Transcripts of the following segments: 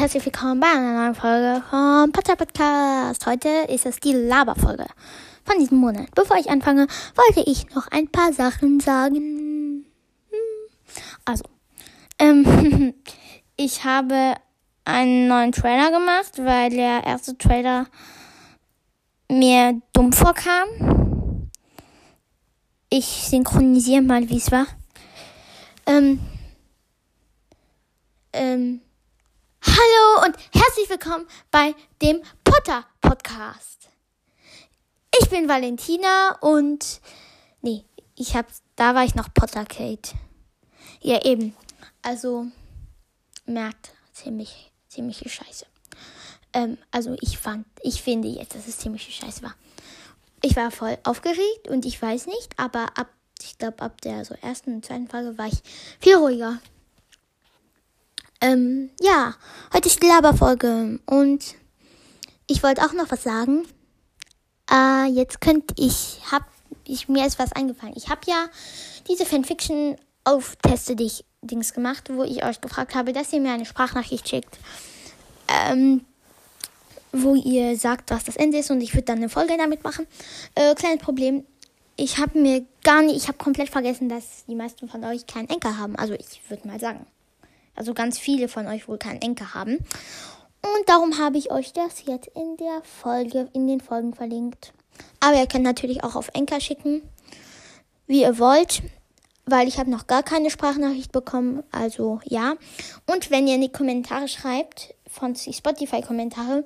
herzlich willkommen bei einer neuen Folge vom Potter Podcast. Heute ist es die Laberfolge von diesem Monat. Bevor ich anfange, wollte ich noch ein paar Sachen sagen. Also, ähm, ich habe einen neuen Trailer gemacht, weil der erste Trailer mir dumm vorkam. Ich synchronisiere mal, wie es war. Ähm, ähm, Hallo und herzlich willkommen bei dem Potter Podcast. Ich bin Valentina und nee, ich hab da war ich noch Potter Kate. Ja eben. Also merkt ziemlich ziemliche Scheiße. Ähm, also ich fand, ich finde jetzt, dass es ziemliche Scheiße war. Ich war voll aufgeregt und ich weiß nicht, aber ab ich glaube ab der so ersten und zweiten Folge war ich viel ruhiger. Ähm, ja, heute ist die Laberfolge und ich wollte auch noch was sagen. Äh, jetzt könnte ich, hab ich, mir ist was eingefallen. Ich habe ja diese Fanfiction auf Teste dich Dings gemacht, wo ich euch gefragt habe, dass ihr mir eine Sprachnachricht schickt, ähm, wo ihr sagt, was das Ende ist und ich würde dann eine Folge damit machen. Äh, kleines Problem, ich habe mir gar nicht, ich habe komplett vergessen, dass die meisten von euch keinen Enker haben. Also ich würde mal sagen also ganz viele von euch wohl keinen Enker haben. Und darum habe ich euch das jetzt in der Folge, in den Folgen verlinkt. Aber ihr könnt natürlich auch auf Enker schicken, wie ihr wollt, weil ich habe noch gar keine Sprachnachricht bekommen. Also ja. Und wenn ihr in die Kommentare schreibt, von Spotify-Kommentare,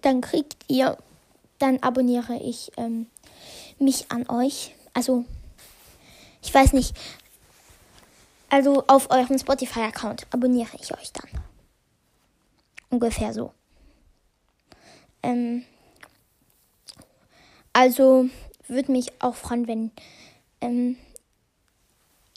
dann kriegt ihr, dann abonniere ich ähm, mich an euch. Also ich weiß nicht, also auf eurem Spotify-Account abonniere ich euch dann. Ungefähr so. Ähm, also würde mich auch freuen, wenn. Ähm,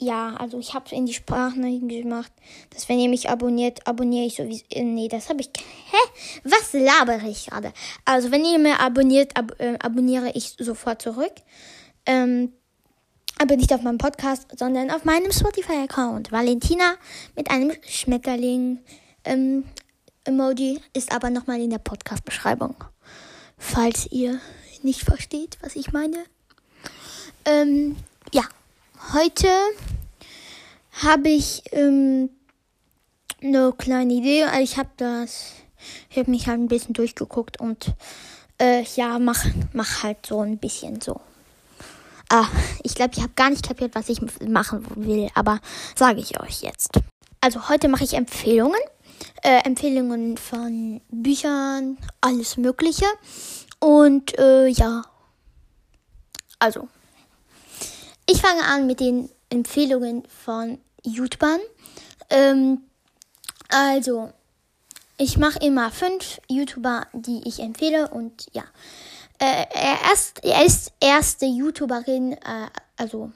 ja, also ich habe in die Sprachnachrichten gemacht, dass wenn ihr mich abonniert, abonniere ich sowieso. Äh, nee, das habe ich. Hä? Was labere ich gerade? Also wenn ihr mir abonniert, ab, äh, abonniere ich sofort zurück. Ähm, aber nicht auf meinem Podcast, sondern auf meinem Spotify-Account. Valentina mit einem Schmetterling ähm, Emoji ist aber nochmal in der Podcast-Beschreibung. Falls ihr nicht versteht, was ich meine. Ähm, ja, heute habe ich ähm, eine kleine Idee. Also ich habe das, ich habe mich halt ein bisschen durchgeguckt und äh, ja, mach, mach halt so ein bisschen so Ah, ich glaube, ich habe gar nicht kapiert, was ich machen will, aber sage ich euch jetzt. Also heute mache ich Empfehlungen. Äh, Empfehlungen von Büchern, alles Mögliche. Und äh, ja. Also. Ich fange an mit den Empfehlungen von YouTubern. Ähm, also, ich mache immer fünf YouTuber, die ich empfehle und ja äh, er, ist, er ist erste YouTuberin, äh, also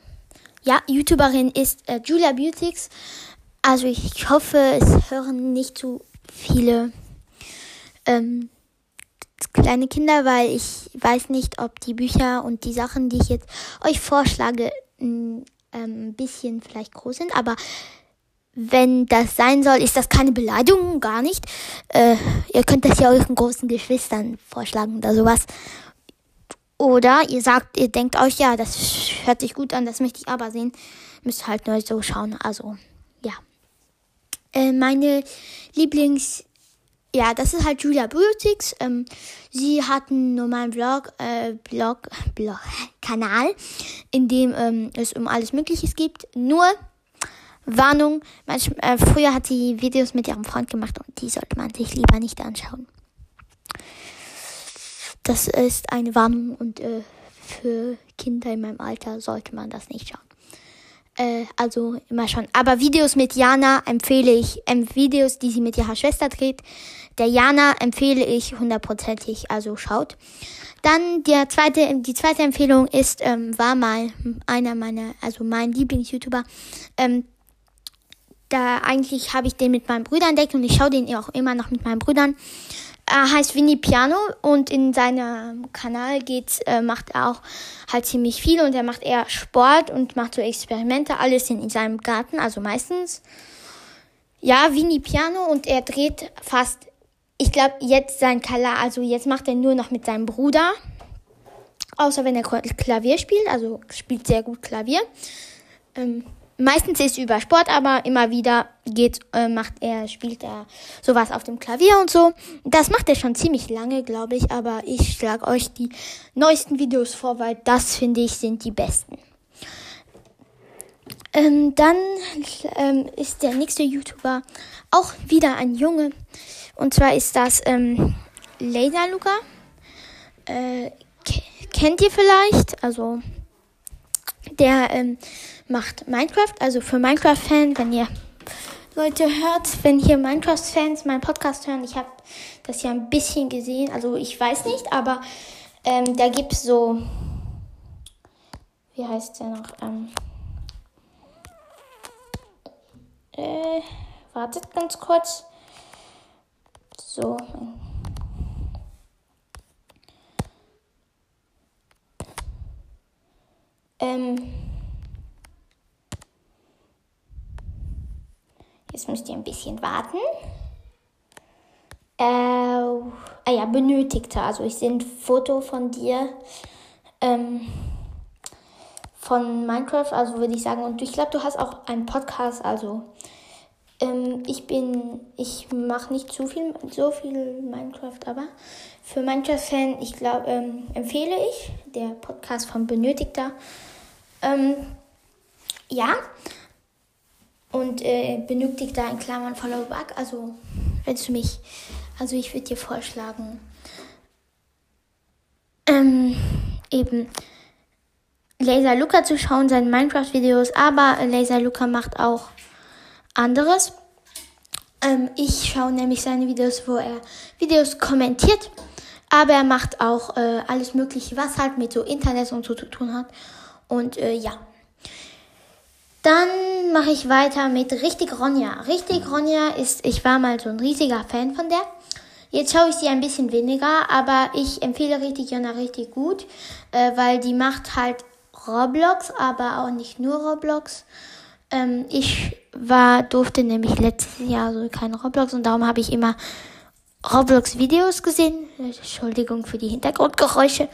ja, YouTuberin ist äh, Julia Beautix. Also ich hoffe, es hören nicht zu viele ähm, kleine Kinder, weil ich weiß nicht, ob die Bücher und die Sachen, die ich jetzt euch vorschlage, ein ähm, bisschen vielleicht groß sind, aber wenn das sein soll, ist das keine Beleidigung, gar nicht. Äh, ihr könnt das ja euren großen Geschwistern vorschlagen oder sowas. Oder ihr sagt, ihr denkt euch, ja, das hört sich gut an, das möchte ich aber sehen. Müsst halt nur so schauen. Also, ja. Äh, meine Lieblings, ja, das ist halt Julia Beautix. Ähm, sie hat einen normalen Vlog, äh, Blog, Blog, Kanal, in dem ähm, es um alles Mögliche gibt. Nur, Warnung, manchmal, äh, früher hat sie Videos mit ihrem Freund gemacht und die sollte man sich lieber nicht anschauen. Das ist eine Warnung und äh, für Kinder in meinem Alter sollte man das nicht schauen. Äh, also immer schon. Aber Videos mit Jana empfehle ich, ähm, Videos, die sie mit ihrer Schwester dreht, der Jana empfehle ich hundertprozentig, also schaut. Dann der zweite, die zweite Empfehlung ist, ähm, war mal einer meiner, also mein Lieblings-YouTuber. Ähm, da eigentlich habe ich den mit meinen Brüdern entdeckt und ich schaue den auch immer noch mit meinen Brüdern. Er heißt Winnie Piano und in seinem Kanal geht's, äh, macht er auch halt ziemlich viel und er macht eher Sport und macht so Experimente, alles in, in seinem Garten, also meistens. ja, Vini Piano und er dreht fast, ich glaube, jetzt sein Kala, also jetzt macht er nur noch mit seinem Bruder. Außer wenn er Klavier spielt, also spielt sehr gut Klavier. Ähm, meistens ist es über Sport, aber immer wieder geht, äh, macht er, spielt er sowas auf dem Klavier und so. Das macht er schon ziemlich lange, glaube ich, aber ich schlage euch die neuesten Videos vor, weil das finde ich sind die besten. Ähm, dann ähm, ist der nächste YouTuber auch wieder ein Junge. Und zwar ist das ähm, Laser Luca. Äh, kennt ihr vielleicht? Also der ähm, macht Minecraft. Also für Minecraft-Fans, wenn ihr Leute hört, wenn hier Minecraft-Fans meinen Podcast hören, ich habe das ja ein bisschen gesehen. Also ich weiß nicht, aber ähm, da gibt es so, wie heißt der noch? Ähm, Äh, wartet ganz kurz. So. Ähm. Jetzt müsst ihr ein bisschen warten. Äh, ah ja, benötigte. Also ich sehe ein Foto von dir. Ähm, von Minecraft, also würde ich sagen. Und ich glaube, du hast auch einen Podcast, also ähm, ich bin, ich mache nicht zu viel, so viel Minecraft, aber für Minecraft-Fan, ich glaube, ähm, empfehle ich der Podcast von Benötigter. Ähm, ja. Und äh, Benötigter in Klammern Follow Back. Also, wenn du mich, also ich würde dir vorschlagen, ähm, eben Laser Luca zu schauen, seine Minecraft-Videos, aber Laser Luca macht auch anderes. Ähm, ich schaue nämlich seine Videos, wo er Videos kommentiert, aber er macht auch äh, alles Mögliche, was halt mit so Internet und so zu tun hat. Und äh, ja. Dann mache ich weiter mit Richtig Ronja. Richtig Ronja ist, ich war mal so ein riesiger Fan von der. Jetzt schaue ich sie ein bisschen weniger, aber ich empfehle Richtig Jonna richtig gut, äh, weil die macht halt Roblox, aber auch nicht nur Roblox. Ähm, ich war, durfte nämlich letztes Jahr so keine Roblox und darum habe ich immer Roblox-Videos gesehen. Entschuldigung für die Hintergrundgeräusche.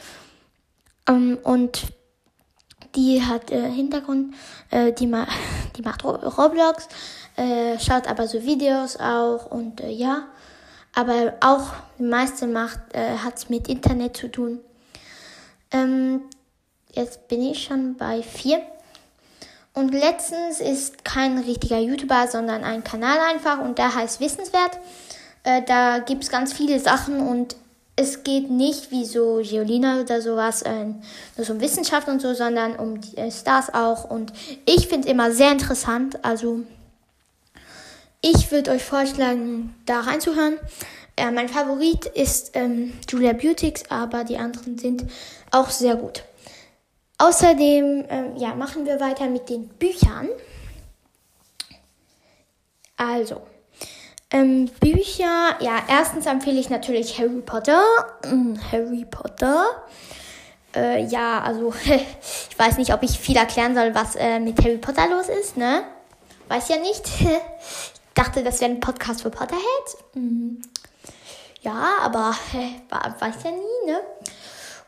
Ähm, und die hat äh, Hintergrund, äh, die, ma die macht Roblox, äh, schaut aber so Videos auch und äh, ja. Aber auch die meiste macht, äh, hat's mit Internet zu tun. Ähm, jetzt bin ich schon bei vier. Und letztens ist kein richtiger YouTuber, sondern ein Kanal einfach und der heißt Wissenswert. Äh, da gibt es ganz viele Sachen und es geht nicht wie so Geolina oder sowas, äh, nur so um Wissenschaft und so, sondern um die äh, Stars auch. Und ich finde es immer sehr interessant. Also ich würde euch vorschlagen, da reinzuhören. Äh, mein Favorit ist ähm, Julia Beautix, aber die anderen sind auch sehr gut. Außerdem ähm, ja, machen wir weiter mit den Büchern. Also, ähm, Bücher, ja, erstens empfehle ich natürlich Harry Potter. Hm, Harry Potter. Äh, ja, also, ich weiß nicht, ob ich viel erklären soll, was äh, mit Harry Potter los ist, ne? Weiß ja nicht. ich dachte, das wäre ein Podcast für Potterheads. Mhm. Ja, aber äh, weiß ja nie, ne?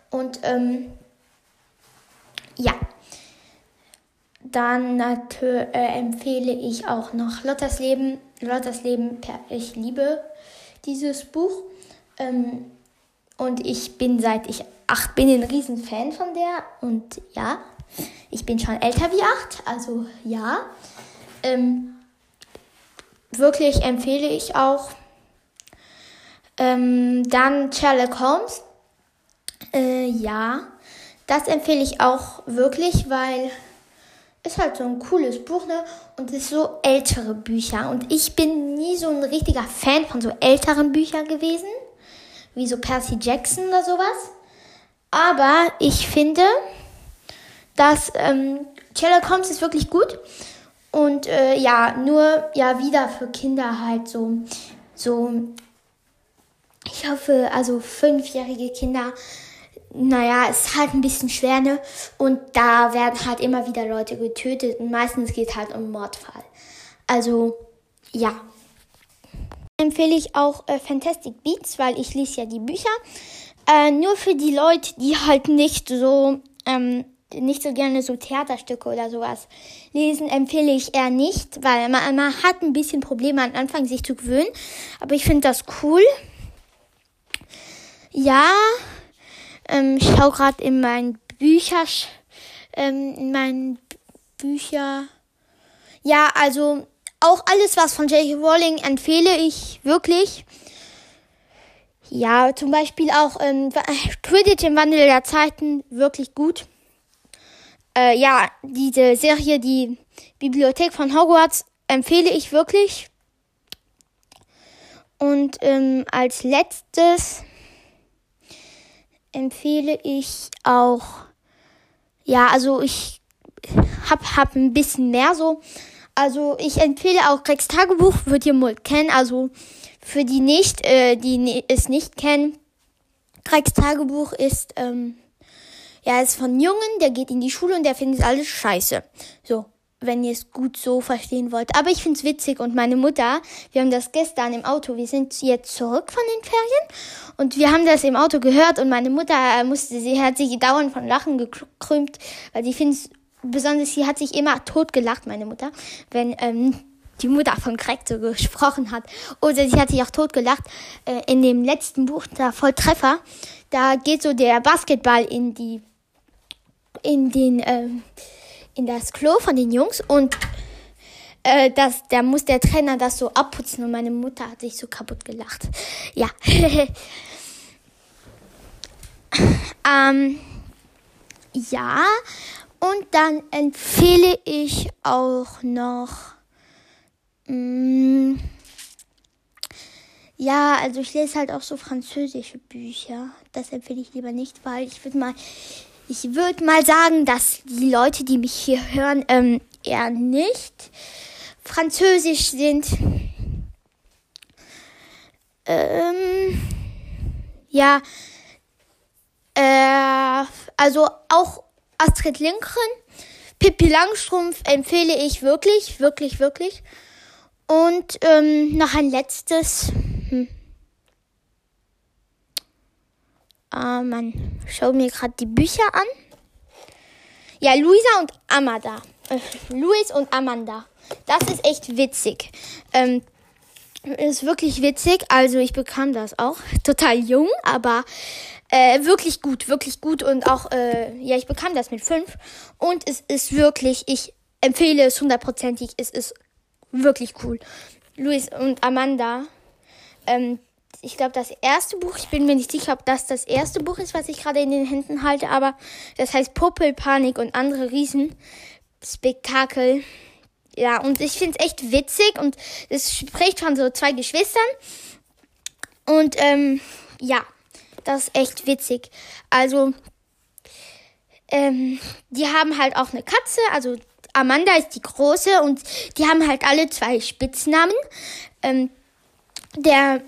Und, ähm, ja. Dann äh, empfehle ich auch noch Lotters Leben. Lotters Leben, ich liebe dieses Buch. Ähm, und ich bin seit ich acht bin ein Riesenfan von der. Und ja, ich bin schon älter wie acht, also ja. Ähm, wirklich empfehle ich auch. Ähm, dann Sherlock Holmes. Äh, ja. Das empfehle ich auch wirklich, weil es halt so ein cooles Buch, ne? Und es ist so ältere Bücher. Und ich bin nie so ein richtiger Fan von so älteren Büchern gewesen. Wie so Percy Jackson oder sowas. Aber ich finde, dass ähm, Sherlock Holmes ist wirklich gut. Und äh, ja, nur ja wieder für Kinder halt so, so, ich hoffe, also fünfjährige Kinder naja, ist halt ein bisschen schwer, ne? Und da werden halt immer wieder Leute getötet und meistens geht es halt um Mordfall. Also, ja. Empfehle ich auch äh, Fantastic Beats, weil ich lese ja die Bücher. Äh, nur für die Leute, die halt nicht so ähm, nicht so gerne so Theaterstücke oder sowas lesen, empfehle ich eher nicht, weil man, man hat ein bisschen Probleme am Anfang, sich zu gewöhnen. Aber ich finde das cool. Ja, ähm, ich schaue gerade in meinen Bücher, ähm, in meinen Bücher. Ja, also auch alles, was von J.K. Rowling empfehle ich wirklich. Ja, zum Beispiel auch ähm, Quidditch im Wandel der Zeiten, wirklich gut. Äh, ja, diese Serie, die Bibliothek von Hogwarts, empfehle ich wirklich. Und ähm, als letztes empfehle ich auch, ja, also ich hab, hab ein bisschen mehr so. Also ich empfehle auch Gregs Tagebuch, wird ihr wohl kennen. Also für die nicht, äh, die es nicht kennen, Gregs Tagebuch ist, ähm, ja, ist von Jungen, der geht in die Schule und der findet alles scheiße. So, wenn ihr es gut so verstehen wollt. Aber ich find's witzig und meine Mutter, wir haben das gestern im Auto, wir sind jetzt zurück von den Ferien und wir haben das im Auto gehört und meine Mutter äh, musste, sie hat sich dauernd von Lachen gekrümmt, weil sie find's besonders, sie hat sich immer tot gelacht, meine Mutter, wenn ähm, die Mutter von Craig so gesprochen hat. Oder sie hat sich auch tot gelacht. Äh, in dem letzten Buch, da Volltreffer, da geht so der Basketball in die in den ähm, in das Klo von den Jungs und äh, das, da muss der Trainer das so abputzen und meine Mutter hat sich so kaputt gelacht. Ja. ähm, ja, und dann empfehle ich auch noch. Mm, ja, also ich lese halt auch so französische Bücher. Das empfehle ich lieber nicht, weil ich würde mal ich würde mal sagen, dass die Leute, die mich hier hören, ähm, eher nicht französisch sind. Ähm, ja, äh, also auch Astrid Lindgren, Pippi Langstrumpf empfehle ich wirklich, wirklich, wirklich. Und ähm, noch ein letztes. Hm. Ah, man, schau mir gerade die Bücher an. Ja, Luisa und Amanda. Äh, Luis und Amanda. Das ist echt witzig. Ähm, ist wirklich witzig. Also ich bekam das auch total jung, aber äh, wirklich gut, wirklich gut und auch äh, ja, ich bekam das mit fünf und es ist wirklich, ich empfehle es hundertprozentig. Es ist wirklich cool. Luis und Amanda. Ähm, ich glaube, das erste Buch, ich bin mir nicht sicher, ob das das erste Buch ist, was ich gerade in den Händen halte, aber das heißt Puppelpanik und andere Riesenspektakel. Ja, und ich finde es echt witzig und es spricht von so zwei Geschwistern. Und ähm, ja, das ist echt witzig. Also, ähm, die haben halt auch eine Katze, also Amanda ist die große und die haben halt alle zwei Spitznamen. Ähm, der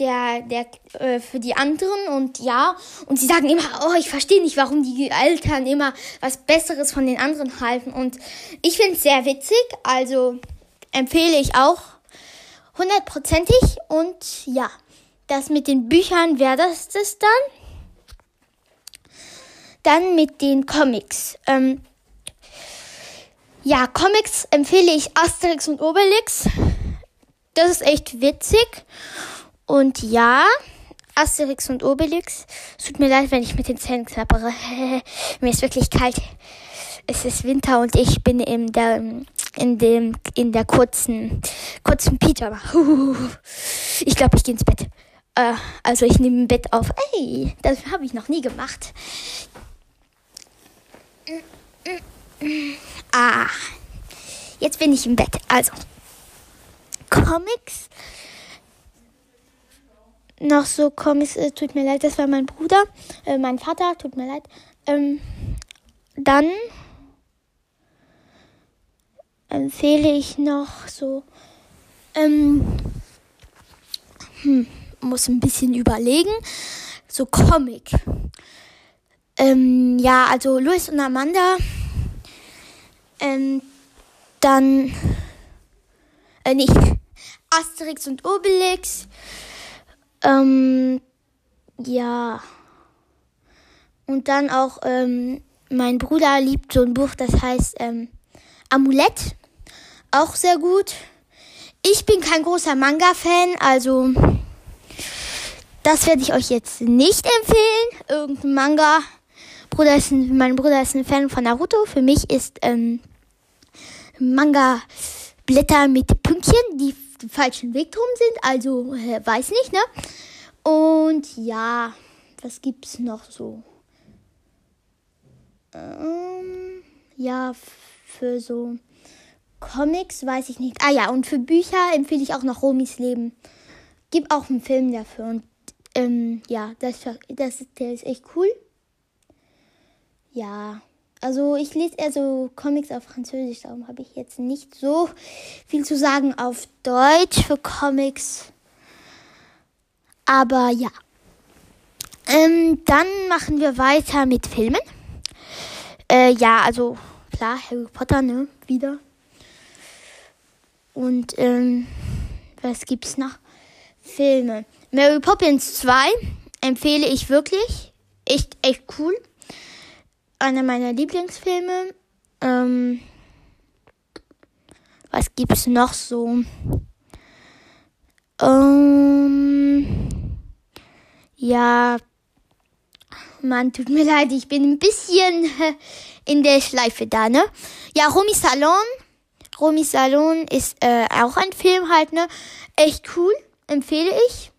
der, der äh, für die anderen und ja, und sie sagen immer, oh, ich verstehe nicht, warum die Eltern immer was Besseres von den anderen halten. Und ich finde es sehr witzig, also empfehle ich auch hundertprozentig. Und ja, das mit den Büchern wäre das das dann. Dann mit den Comics. Ähm, ja, Comics empfehle ich Asterix und Obelix. Das ist echt witzig. Und ja, Asterix und Obelix. Es tut mir leid, wenn ich mit den Zähnen knappere. mir ist wirklich kalt. Es ist Winter und ich bin in der, in dem, in der kurzen, kurzen Pyjama. Ich glaube, ich gehe ins Bett. Äh, also ich nehme ein Bett auf. Ey, das habe ich noch nie gemacht. Ah, jetzt bin ich im Bett. Also, Comics noch so Comics, äh, tut mir leid, das war mein Bruder, äh, mein Vater, tut mir leid. Ähm, dann empfehle ich noch so, ähm, hm, muss ein bisschen überlegen, so Comic. Ähm, ja, also Louis und Amanda, ähm, dann äh, nicht Asterix und Obelix. Ähm, ja. Und dann auch, ähm, mein Bruder liebt so ein Buch, das heißt ähm, Amulett. Auch sehr gut. Ich bin kein großer Manga-Fan, also das werde ich euch jetzt nicht empfehlen. Irgendein Manga. Bruder ist ein, mein Bruder ist ein Fan von Naruto. Für mich ist ähm, Manga Blätter mit Pünktchen, die falschen Weg drum sind. Also weiß nicht, ne? Und ja, was gibt's noch so? Ähm, ja, für so Comics weiß ich nicht. Ah ja, und für Bücher empfehle ich auch noch Romis Leben. Gibt auch einen Film dafür und ähm, ja, das, das, der ist echt cool. Ja, also ich lese eher so Comics auf Französisch, darum habe ich jetzt nicht so viel zu sagen auf Deutsch für Comics. Aber ja. Ähm, dann machen wir weiter mit Filmen. Äh, ja, also klar, Harry Potter, ne? Wieder. Und ähm, was gibt's noch? Filme. Mary Poppins 2 empfehle ich wirklich. Echt, echt cool. Einer meiner Lieblingsfilme. Ähm, was gibt's noch so? Ähm, ja, man, tut mir leid, ich bin ein bisschen in der Schleife da, ne? Ja, Romy Salon. Romy Salon ist äh, auch ein Film halt, ne? Echt cool, empfehle ich.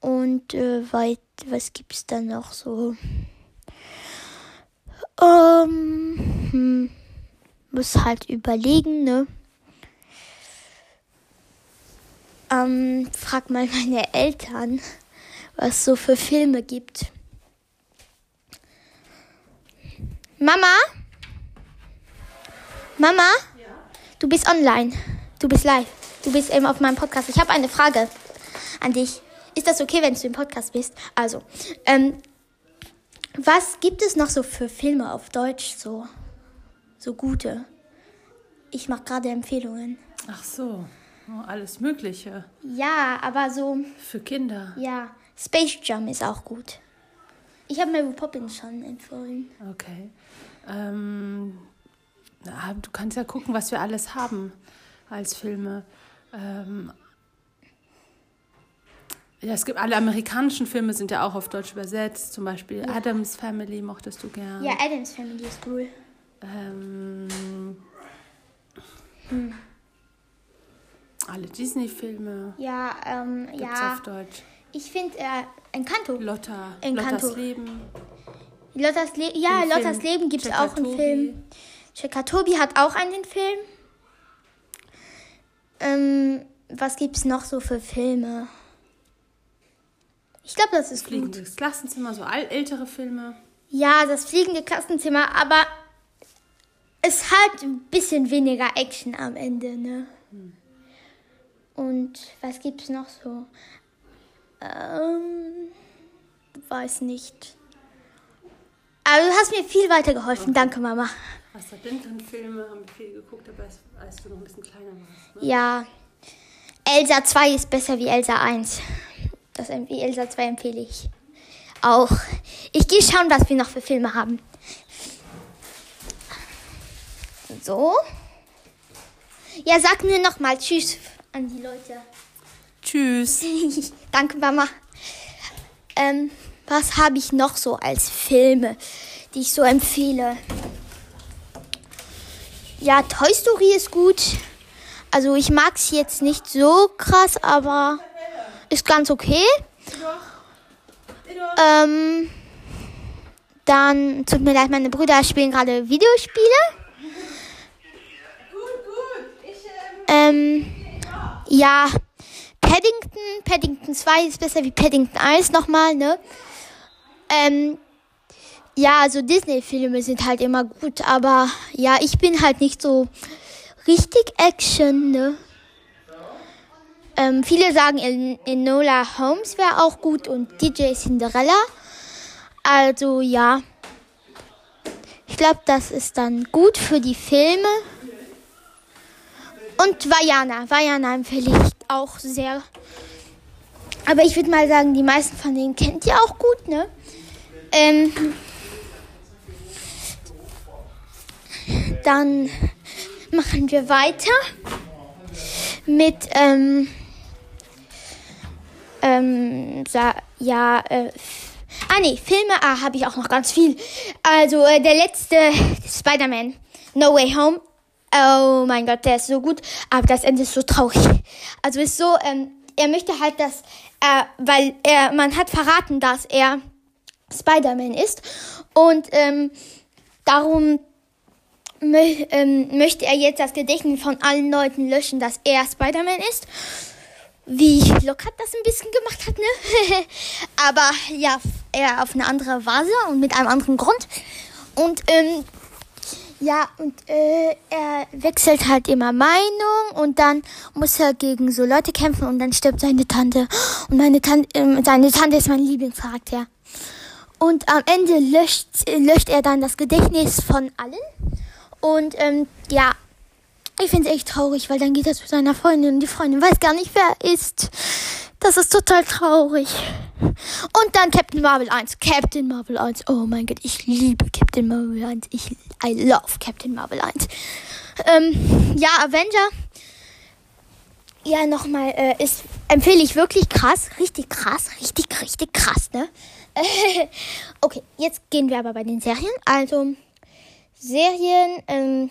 Und äh, weit, was gibt's da noch so? Ähm, hm, muss halt überlegen, ne? Ähm, frag mal meine Eltern, was so für Filme gibt. Mama? Mama? Ja? Du bist online. Du bist live. Du bist eben auf meinem Podcast. Ich habe eine Frage an dich. Ist das okay, wenn du im Podcast bist? Also, ähm, was gibt es noch so für Filme auf Deutsch, so, so gute? Ich mache gerade Empfehlungen. Ach so, oh, alles Mögliche. Ja, aber so. Für Kinder. Ja, Space Jam ist auch gut. Ich habe Mary Poppins schon empfohlen. Okay. Ähm, du kannst ja gucken, was wir alles haben als Filme. Ähm, ja, es gibt alle amerikanischen Filme sind ja auch auf Deutsch übersetzt. Zum Beispiel ja. Adams Family mochtest du gern. Ja, Adams Family ist cool. Ähm, hm. Alle Disney-Filme. Ja, ähm, Gibt's ja. auf Deutsch. Ich finde äh, Encanto. Lotta. Encanto. Lottas Leben. Lottas Le ja, Ein Lottas Film. Leben gibt es auch einen. Film. Checker Tobi hat auch einen Film. Ähm, was gibt's noch so für Filme? Ich glaube, das ist gut. Fliegendes Klassenzimmer, so all, ältere Filme. Ja, das fliegende Klassenzimmer, aber es hat ein bisschen weniger Action am Ende, ne? Und was gibt's noch so? Ähm, weiß nicht. Aber du hast mir viel weitergeholfen. Danke, Mama. Denn Filme haben wir viel geguckt, aber als, als du noch ein bisschen kleiner warst. Ne? Ja. Elsa 2 ist besser wie Elsa 1. Das Elsa 2 empfehle ich. Auch. Ich gehe schauen, was wir noch für Filme haben. So. Ja, sag mir noch mal Tschüss an die Leute. Tschüss. Danke, Mama. Ähm, was habe ich noch so als Filme, die ich so empfehle? Ja, Toy Story ist gut. Also ich mag es jetzt nicht so krass, aber ist ganz okay. Ähm, dann tut mir leid, meine Brüder spielen gerade Videospiele. Ähm, ja, Paddington, Paddington 2 ist besser wie Paddington 1 nochmal, ne? Ähm, ja, also Disney-Filme sind halt immer gut, aber ja, ich bin halt nicht so richtig Action, ne? Ähm, viele sagen, En- Enola Holmes wäre auch gut und DJ Cinderella. Also ja, ich glaube, das ist dann gut für die Filme. Und Vajana. Vajana empfehle ich auch sehr. Aber ich würde mal sagen, die meisten von denen kennt ihr auch gut, ne? Ähm, dann machen wir weiter mit, ähm, ähm, ja, äh, ah nee, Filme, ah, habe ich auch noch ganz viel. Also, äh, der letzte Spider-Man, No Way Home. Oh mein Gott, der ist so gut, aber das Ende ist so traurig. Also ist so, ähm, er möchte halt, dass er, weil er, man hat verraten, dass er Spider-Man ist und ähm, darum mö ähm, möchte er jetzt das Gedächtnis von allen Leuten löschen, dass er Spider-Man ist. Wie Locke das ein bisschen gemacht hat, ne? Aber ja, er auf eine andere Vase und mit einem anderen Grund. Und ähm, ja, und äh, er wechselt halt immer Meinung und dann muss er gegen so Leute kämpfen und dann stirbt seine Tante. Und meine Tante, äh, seine Tante ist mein Lieblingscharakter. Und am Ende löscht, löscht er dann das Gedächtnis von allen. Und ähm, ja, ich finde es echt traurig, weil dann geht er zu seiner Freundin und die Freundin weiß gar nicht, wer er ist. Das ist total traurig. Und dann Captain Marvel 1. Captain Marvel 1. Oh mein Gott, ich liebe Captain Marvel 1. Ich, I love Captain Marvel 1. Ähm, ja, Avenger. Ja, nochmal, äh, ist, empfehle ich wirklich krass. Richtig krass. Richtig, richtig krass, ne? okay, jetzt gehen wir aber bei den Serien. Also, Serien, ähm,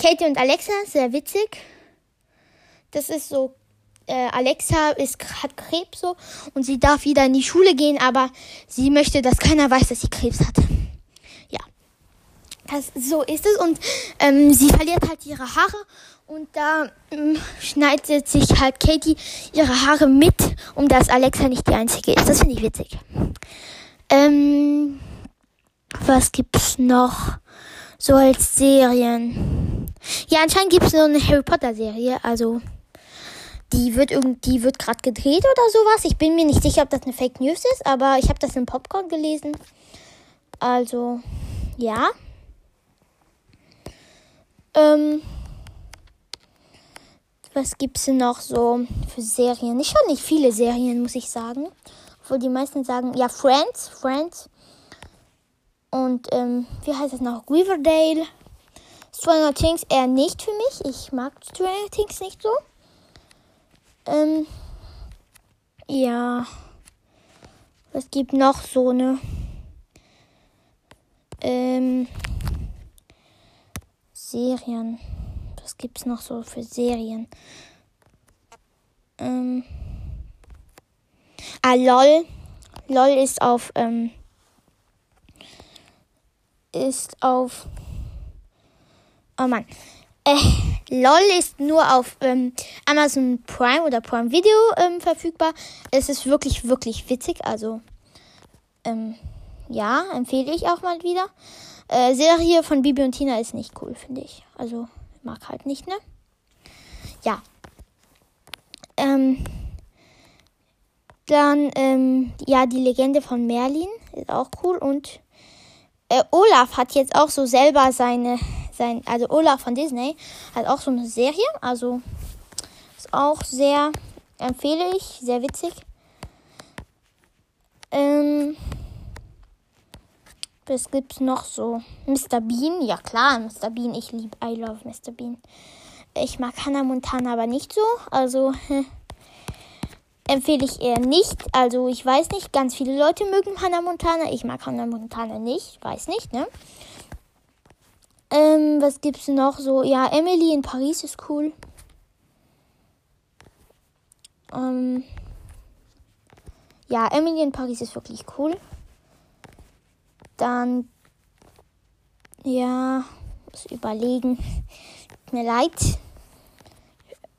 Katie und Alexa, sehr witzig. Das ist so, äh, Alexa ist, hat Krebs so und sie darf wieder in die Schule gehen, aber sie möchte, dass keiner weiß, dass sie Krebs hat. Ja, das, so ist es und ähm, sie verliert halt ihre Haare und da ähm, schneidet sich halt Katie ihre Haare mit, um dass Alexa nicht die einzige ist. Das finde ich witzig. Ähm, was gibt's noch so als Serien? Ja, anscheinend gibt es so eine Harry Potter Serie. Also die wird irgendwie wird gerade gedreht oder sowas. Ich bin mir nicht sicher, ob das eine Fake News ist, aber ich habe das im Popcorn gelesen. Also ja. Ähm, was gibt's denn noch so für Serien? Ich schaue nicht viele Serien, muss ich sagen. Obwohl die meisten sagen, ja, Friends, Friends. Und ähm, wie heißt das noch? Riverdale. Stranger Things eher nicht für mich. Ich mag Stranger Things nicht so. Ähm, ja. Was gibt noch so eine ähm, Serien? Was gibt's noch so für Serien? Ähm, ah, LOL. LOL ist auf ähm, ist auf Oh Mann. Äh, LOL ist nur auf ähm, Amazon Prime oder Prime Video ähm, verfügbar. Es ist wirklich, wirklich witzig. Also, ähm, ja, empfehle ich auch mal wieder. Äh, Serie von Bibi und Tina ist nicht cool, finde ich. Also, mag halt nicht, ne? Ja. Ähm, dann, ähm, ja, die Legende von Merlin ist auch cool. Und äh, Olaf hat jetzt auch so selber seine sein, also Olaf von Disney hat auch so eine Serie, also ist auch sehr, empfehle ich, sehr witzig. Ähm, was gibt's noch so? Mr. Bean, ja klar, Mr. Bean, ich liebe, I love Mr. Bean. Ich mag Hannah Montana aber nicht so, also empfehle ich eher nicht. Also ich weiß nicht, ganz viele Leute mögen Hannah Montana, ich mag Hannah Montana nicht, weiß nicht, ne? Ähm, was gibt's noch so? Ja, Emily in Paris ist cool. Ähm, ja, Emily in Paris ist wirklich cool. Dann, ja, muss überlegen. Tut mir leid.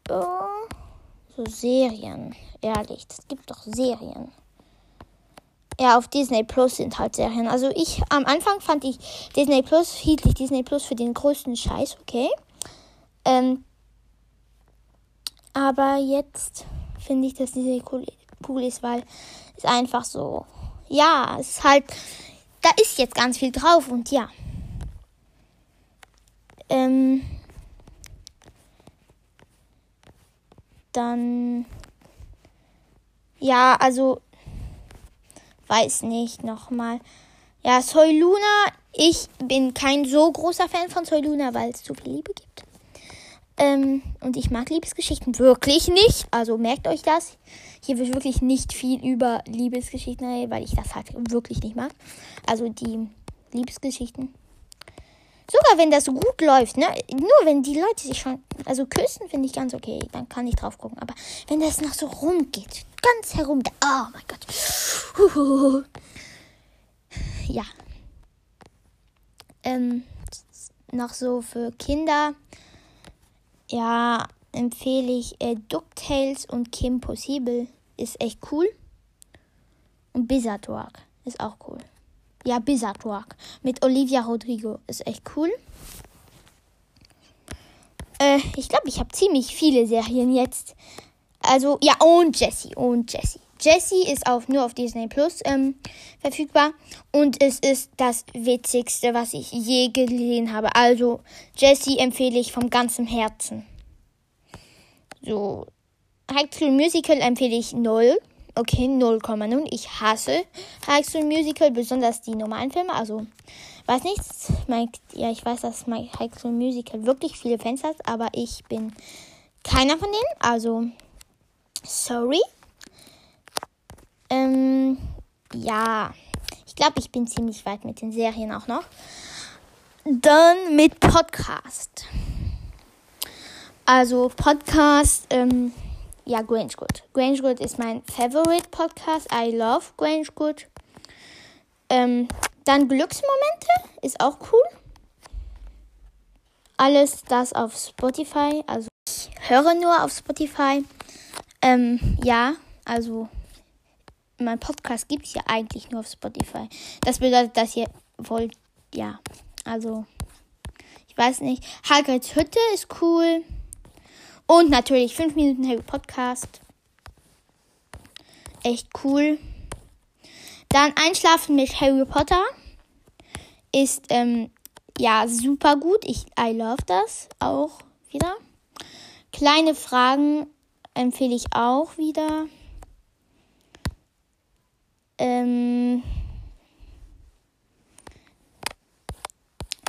Oh, so Serien, ehrlich, es gibt doch Serien ja, auf Disney Plus sind halt Serien. Also ich, am Anfang fand ich Disney Plus, hielt ich Disney Plus für den größten Scheiß, okay. Ähm, aber jetzt finde ich, dass Disney cool, cool ist, weil es einfach so, ja, es ist halt, da ist jetzt ganz viel drauf und ja. Ähm, dann. Ja, also. Weiß nicht, nochmal. Ja, Soy Luna. Ich bin kein so großer Fan von Soy Luna, weil es zu viel Liebe gibt. Ähm, und ich mag Liebesgeschichten wirklich nicht. Also merkt euch das. Hier wird wirklich nicht viel über Liebesgeschichten, weil ich das halt wirklich nicht mag. Also die Liebesgeschichten. Sogar wenn das gut läuft, ne? Nur wenn die Leute sich schon, also küssen, finde ich ganz okay. Dann kann ich drauf gucken. Aber wenn das noch so rumgeht, ganz herum, oh mein Gott. Huhuhu. Ja. Ähm, noch so für Kinder ja, empfehle ich äh, DuckTales und Kim Possible. Ist echt cool. Und Bizarrock ist auch cool. Ja, Bizarrock mit Olivia Rodrigo ist echt cool. Äh, ich glaube, ich habe ziemlich viele Serien jetzt. Also, ja, und Jessie. Und Jessie. Jessie ist auf, nur auf Disney Plus ähm, verfügbar und es ist das witzigste, was ich je gesehen habe. Also Jessie empfehle ich vom ganzen Herzen. So, High School Musical empfehle ich 0. Okay, 0,0. Ich hasse High School Musical, besonders die normalen Filme. Also, weiß nicht, mein, ja, ich weiß, dass mein High School Musical wirklich viele Fans hat, aber ich bin keiner von denen. Also, sorry. Ähm, ja, ich glaube, ich bin ziemlich weit mit den Serien auch noch. Dann mit Podcast. Also Podcast, ähm, ja, Grange Good. Grange Good ist mein Favorite Podcast. I love Grange Good. Ähm, dann Glücksmomente ist auch cool. Alles das auf Spotify. Also ich höre nur auf Spotify. Ähm, ja, also mein Podcast gibt es ja eigentlich nur auf Spotify. Das bedeutet, dass ihr wollt, ja, also, ich weiß nicht. Hagrids Hütte ist cool. Und natürlich 5 Minuten Harry Podcast. Echt cool. Dann Einschlafen mit Harry Potter ist, ähm, ja, super gut. Ich, I love das auch wieder. Kleine Fragen empfehle ich auch wieder. Ähm,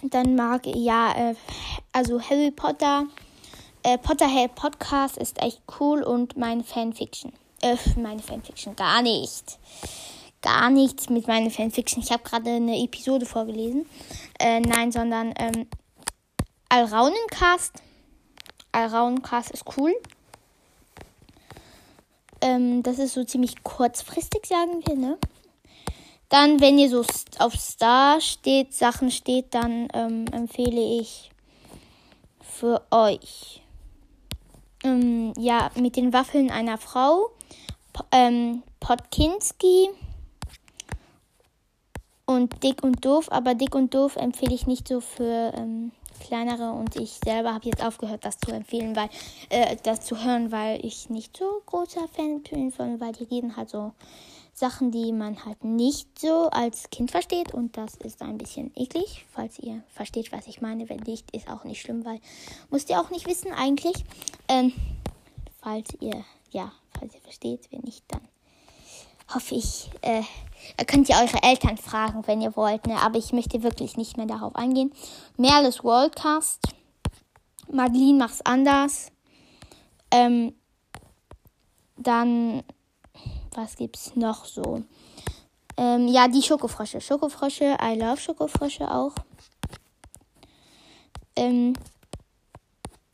dann mag ja, äh, also Harry Potter, äh, Potterhead Podcast ist echt cool und meine Fanfiction. Äh, meine Fanfiction, gar nicht. Gar nichts mit meiner Fanfiction. Ich habe gerade eine Episode vorgelesen. Äh, nein, sondern ähm, Alraunencast. Alraunencast ist cool. Ähm, das ist so ziemlich kurzfristig, sagen wir, ne? Dann, wenn ihr so auf Star steht, Sachen steht, dann ähm, empfehle ich für euch. Ähm, ja, mit den Waffeln einer Frau. ähm, Potkinski und Dick und Doof. Aber Dick und Doof empfehle ich nicht so für ähm, kleinere und ich selber habe jetzt aufgehört, das zu empfehlen, weil äh, das zu hören, weil ich nicht so großer Fan bin von, weil die reden halt so Sachen, die man halt nicht so als Kind versteht und das ist ein bisschen eklig, falls ihr versteht, was ich meine. Wenn nicht, ist auch nicht schlimm, weil müsst ihr auch nicht wissen eigentlich. Ähm, falls ihr, ja, falls ihr versteht, wenn nicht, dann hoffe ich, äh, könnt ihr eure Eltern fragen, wenn ihr wollt, ne? aber ich möchte wirklich nicht mehr darauf eingehen. Merles Worldcast, Madeline macht's anders. Ähm, dann, was gibt's noch so? Ähm, ja, die Schokofrösche. Schokofrösche, I love Schokofrösche auch. Ähm,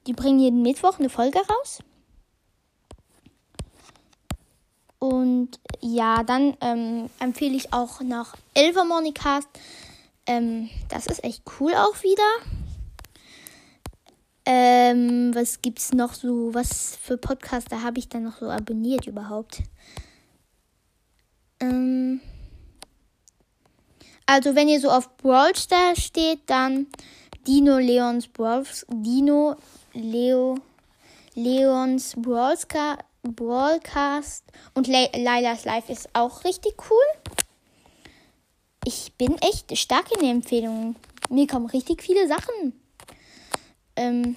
die bringen jeden Mittwoch eine Folge raus. Und ja, dann ähm, empfehle ich auch noch Elvermonicast. Ähm, das ist echt cool auch wieder. Ähm, was gibt's noch so? Was für Podcaster habe ich dann noch so abonniert überhaupt? Ähm, also wenn ihr so auf Brawl Stars steht, dann Dino Leons Brawl Dino Leo Leons Brawl Broadcast und Le Live ist auch richtig cool. Ich bin echt stark in den Empfehlungen. Mir kommen richtig viele Sachen. Ähm,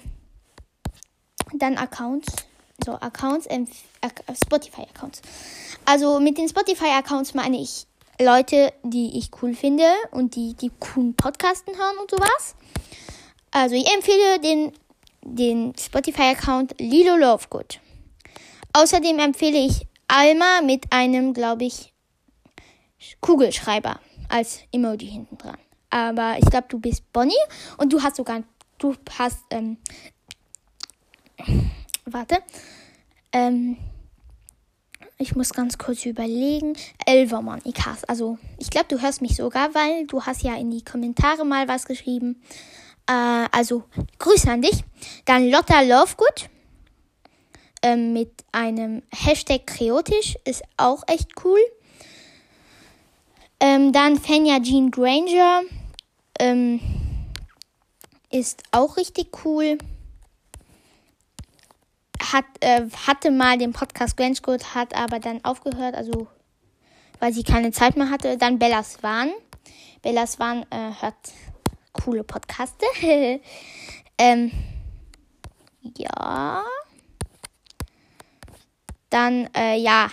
dann Accounts. So Accounts, Spotify-Accounts. Also mit den Spotify-Accounts meine ich Leute, die ich cool finde und die die coolen Podcasten hören und sowas. Also ich empfehle den, den Spotify-Account Lilo Lovegood. Außerdem empfehle ich Alma mit einem, glaube ich, Kugelschreiber als Emoji hinten dran. Aber ich glaube, du bist Bonnie und du hast sogar, du hast, ähm, warte, ähm, ich muss ganz kurz überlegen. Elvermann, ich hasse. Also, ich glaube, du hörst mich sogar, weil du hast ja in die Kommentare mal was geschrieben. Äh, also, Grüße an dich. Dann Lotta Lovegood. Ähm, mit einem Hashtag Kreotisch. Ist auch echt cool. Ähm, dann Fenya Jean Granger. Ähm, ist auch richtig cool hat, äh, hatte mal den Podcast Grangegood, hat aber dann aufgehört, also weil sie keine Zeit mehr hatte. Dann Bella Swan. Bella Swan äh, hört coole Podcaste. ähm, ja. Dann, äh, ja,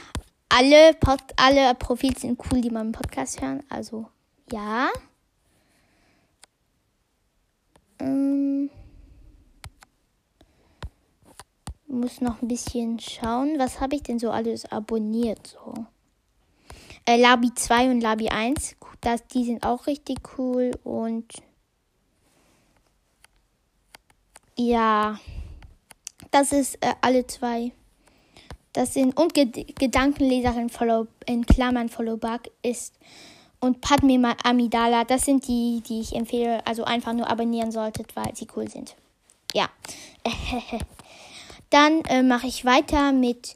alle, Pod alle Profile sind cool, die im Podcast hören. Also, ja. Ähm, muss noch ein bisschen schauen. Was habe ich denn so alles abonniert? So. Äh, Labi 2 und Labi 1. Das, die sind auch richtig cool. Und ja, das ist äh, alle zwei. Das sind und Ged Gedankenleserin Follow, in Klammern Follow Bug ist und Padme Amidala. Das sind die, die ich empfehle. Also einfach nur abonnieren solltet, weil sie cool sind. Ja. Dann äh, mache ich weiter mit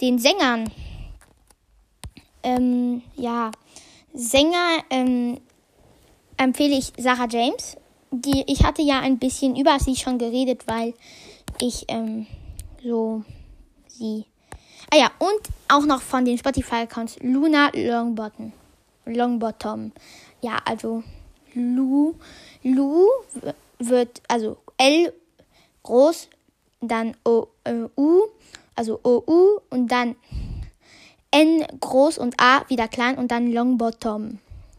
den Sängern. Ähm, ja, Sänger ähm, empfehle ich Sarah James. Die, ich hatte ja ein bisschen über sie schon geredet, weil ich ähm, so sie. Ah ja, und auch noch von den Spotify-Accounts Luna Longbottom. Longbottom. Ja, also Lu. Lu wird, also L groß, dann o, äh, U, also OU und dann N groß und A wieder klein und dann Long Bottom.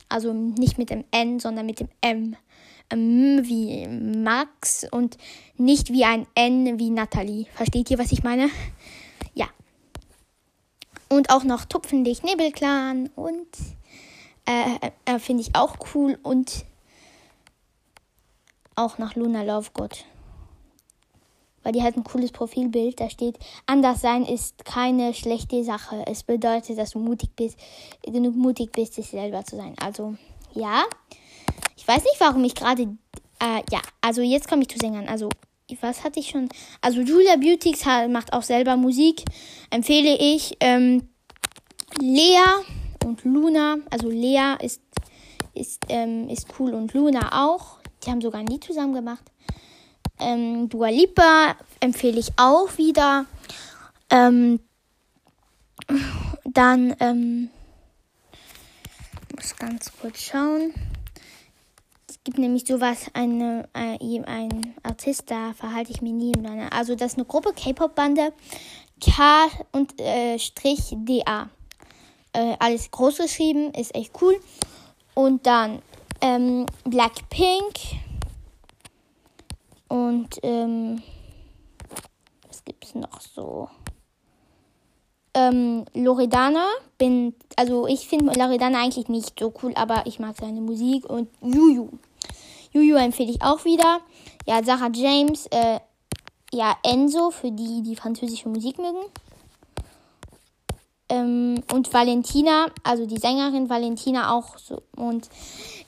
Also nicht mit dem N, sondern mit dem M. M wie Max und nicht wie ein N wie Natalie. Versteht ihr, was ich meine? Ja. Und auch noch Tupfenlicht Nebelclan und äh, äh, finde ich auch cool und auch noch Luna Lovegood weil die hat ein cooles Profilbild. Da steht, anders sein ist keine schlechte Sache. Es bedeutet, dass du mutig bist, genug mutig bist, dich selber zu sein. Also, ja. Ich weiß nicht, warum ich gerade, äh, ja, also jetzt komme ich zu Sängern. Also, was hatte ich schon? Also, Julia Beautix macht auch selber Musik. Empfehle ich, ähm, Lea und Luna. Also, Lea ist, ist, ähm, ist cool und Luna auch. Die haben sogar Lied zusammen gemacht. Ähm, Dua Lipa empfehle ich auch wieder. Ähm, dann, ähm, muss ganz kurz schauen. Es gibt nämlich sowas, eine, äh, ein Artist, da verhalte ich mich nie in meiner. Also, das ist eine Gruppe, K-Pop-Bande, K und äh, Strich DA. Äh, alles groß geschrieben, ist echt cool. Und dann ähm, Blackpink und ähm, was gibt's noch so? Ähm, Loredana bin, also ich finde Loredana eigentlich nicht so cool, aber ich mag seine Musik und Juju. Juju empfehle ich auch wieder. Ja, Sarah James, äh, ja, Enzo für die, die französische Musik mögen. Ähm, und Valentina, also die Sängerin Valentina auch so. Und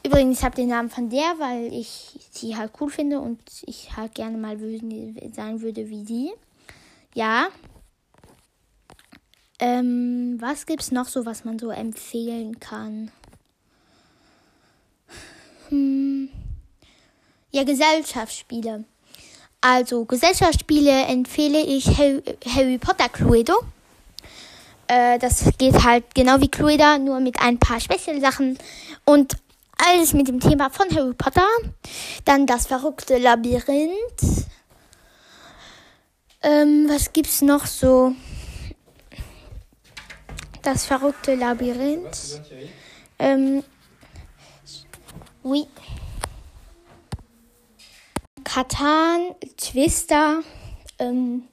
übrigens, ich habe den Namen von der, weil ich sie halt cool finde und ich halt gerne mal sein würde wie sie. Ja. Ähm, was gibt's noch so, was man so empfehlen kann? Hm. Ja, Gesellschaftsspiele. Also, Gesellschaftsspiele empfehle ich Harry, Potter Cluedo. Äh, das geht halt genau wie Cluedo, nur mit ein paar Special-Sachen. Und alles mit dem Thema von Harry Potter. Dann das verrückte Labyrinth. Ähm, was gibt's noch so? Das verrückte Labyrinth. Ähm, oui. Katan, Twister, ähm,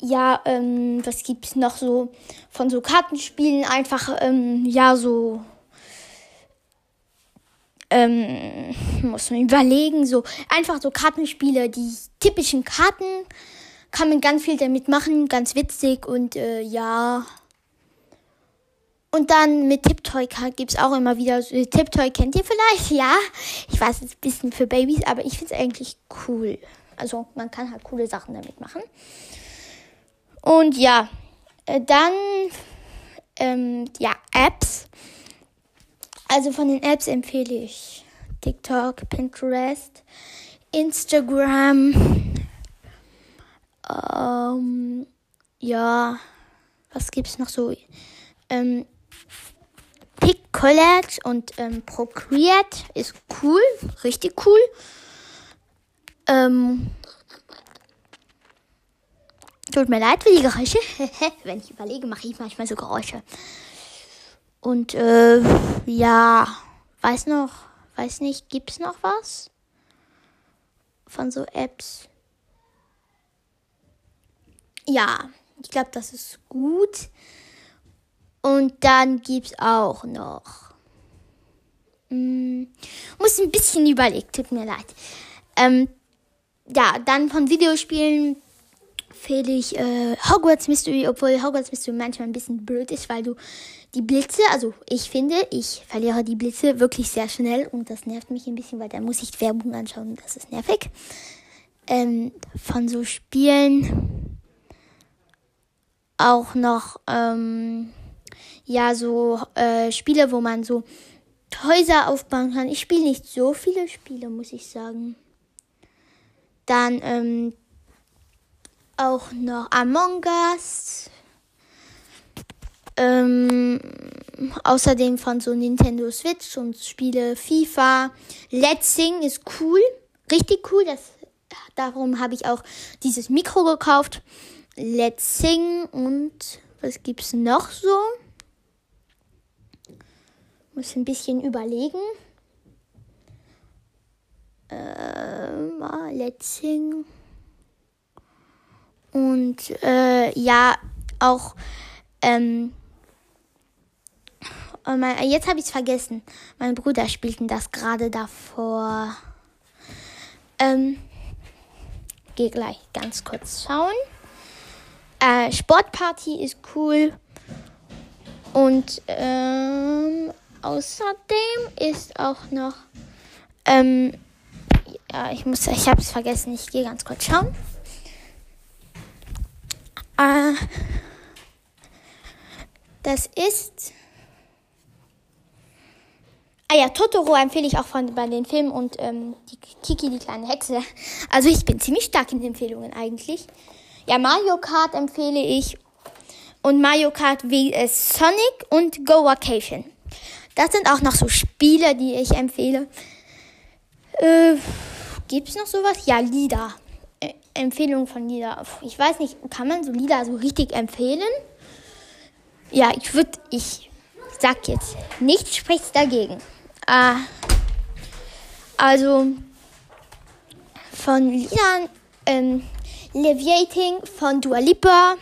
ja, ähm, was gibt's noch so von so Kartenspielen? Einfach, ähm, ja, so, ähm, muss man überlegen, so einfach so Kartenspiele, die typischen Karten kann man ganz viel damit machen, ganz witzig und äh, ja. Und dann mit Tiptoy gibt es auch immer wieder. So, Tiptoy kennt ihr vielleicht, ja. Ich weiß, es ist ein bisschen für Babys, aber ich finde es eigentlich cool. Also man kann halt coole Sachen damit machen. Und ja, äh, dann ähm, ja, Apps. Also von den Apps empfehle ich TikTok, Pinterest, Instagram. Ähm, ja, was gibt's noch so? Ähm, Pick College und ähm, Procreate ist cool, richtig cool. Ähm, tut mir leid für die Geräusche. Wenn ich überlege, mache ich manchmal so Geräusche. Und äh, ja, weiß noch, weiß nicht, gibt's noch was von so Apps? Ja, ich glaube, das ist gut. Und dann gibt's auch noch. Hm, muss ein bisschen überlegt, tut mir leid. Ähm, ja, dann von Videospielen fehle ich äh, Hogwarts Mystery, obwohl Hogwarts Mystery manchmal ein bisschen blöd ist, weil du die Blitze, also ich finde, ich verliere die Blitze wirklich sehr schnell und das nervt mich ein bisschen, weil da muss ich Werbung anschauen das ist nervig. Ähm, von so Spielen auch noch, ähm, ja, so äh, Spiele, wo man so Häuser aufbauen kann. Ich spiele nicht so viele Spiele, muss ich sagen. Dann ähm, auch noch Among Us. Ähm, außerdem von so Nintendo Switch und Spiele FIFA. Let's Sing ist cool. Richtig cool. Das, darum habe ich auch dieses Mikro gekauft. Let's Sing und was gibt's noch so? Muss ein bisschen überlegen. Ähm, Let's Sing. Und äh, ja, auch ähm, mein, jetzt habe ich es vergessen. Mein Bruder spielten das gerade davor. Ähm, geh gleich ganz kurz schauen. Äh, Sportparty ist cool. Und ähm, außerdem ist auch noch. Ähm, ja, ich muss, ich habe es vergessen. Ich gehe ganz kurz schauen. Äh, das ist. Ah ja, Totoro empfehle ich auch von bei den Filmen und ähm, die Kiki, die kleine Hexe. Also ich bin ziemlich stark in Empfehlungen eigentlich. Ja, Mario Kart empfehle ich. Und Mario Kart VS Sonic und Go Vacation. Das sind auch noch so Spiele, die ich empfehle. Äh, es noch sowas? Ja, Lieder. Empfehlung von Lieder. Ich weiß nicht, kann man so Lieder so richtig empfehlen? Ja, ich würde, ich sag jetzt, nichts spricht dagegen. Äh, also von Liedern, ähm, Leviating von Dua Lipa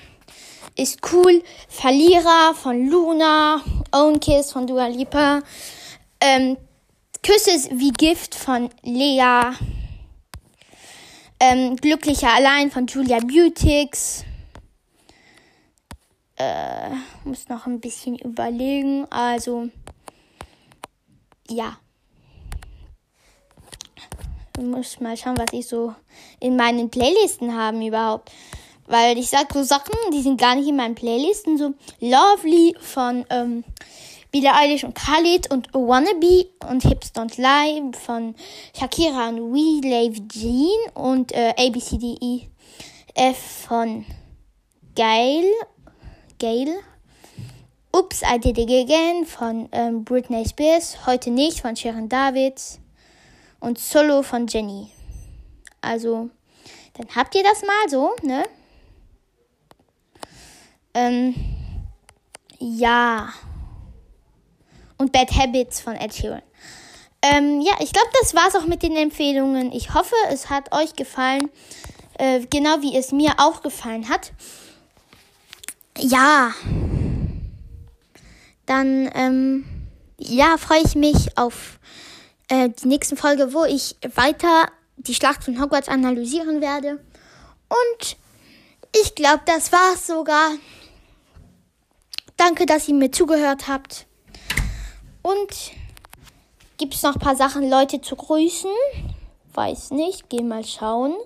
ist cool. Verlierer von Luna, Own Kiss von Dua Lipa, ähm, Küsse wie Gift von Lea, ähm, Glücklicher allein von Julia Beautix. Äh, muss noch ein bisschen überlegen. Also, ja. Ich muss mal schauen, was ich so in meinen Playlisten habe überhaupt. Weil ich sag so Sachen, die sind gar nicht in meinen Playlisten. So Lovely von ähm, Billie Eilish und Khalid und Wannabe und Hips Don't Lie von Shakira und We Lave Jean und äh, ABCDE F von Gail. Gail. Ups, I Did It Again von ähm, Britney Spears. Heute nicht von Sharon Davids. Und Solo von Jenny. Also, Dann habt ihr das mal so, ne? Ähm, ja. Und Bad Habits von Ed Sheeran. Ähm, ja, ich glaube, das war's auch mit den Empfehlungen. Ich hoffe, es hat euch gefallen. Äh, genau wie es mir auch gefallen hat. Ja. Dann, ähm, ja, freue ich mich auf äh, die nächste Folge, wo ich weiter die Schlacht von Hogwarts analysieren werde. Und ich glaube, das war's sogar. Danke, dass ihr mir zugehört habt. Und gibt es noch ein paar Sachen, Leute zu grüßen? Weiß nicht, geh mal schauen.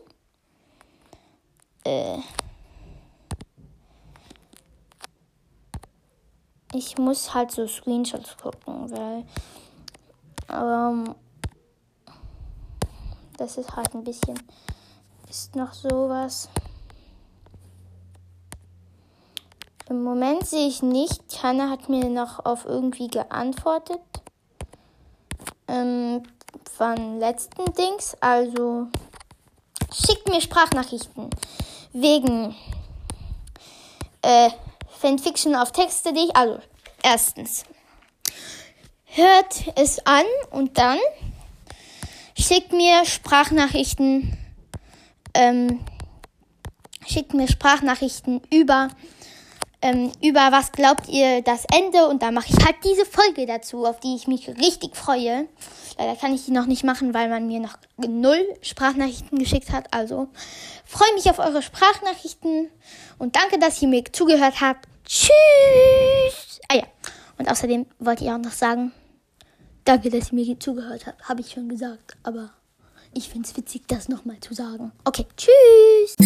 Äh ich muss halt so Screenshots gucken, weil ähm, das ist halt ein bisschen ist noch sowas. Im Moment sehe ich nicht. Hanna hat mir noch auf irgendwie geantwortet. Ähm, von letzten Dings. Also schickt mir Sprachnachrichten wegen äh, Fanfiction auf Texte.de. Also erstens hört es an und dann schickt mir Sprachnachrichten. Ähm, schickt mir Sprachnachrichten über ähm, über was glaubt ihr das Ende und da mache ich halt diese Folge dazu, auf die ich mich richtig freue. Leider kann ich die noch nicht machen, weil man mir noch null Sprachnachrichten geschickt hat. Also freue mich auf eure Sprachnachrichten und danke, dass ihr mir zugehört habt. Tschüss. Ah ja, und außerdem wollte ich auch noch sagen, danke, dass ihr mir zugehört habt. Habe ich schon gesagt, aber ich finde es witzig, das nochmal zu sagen. Okay, tschüss.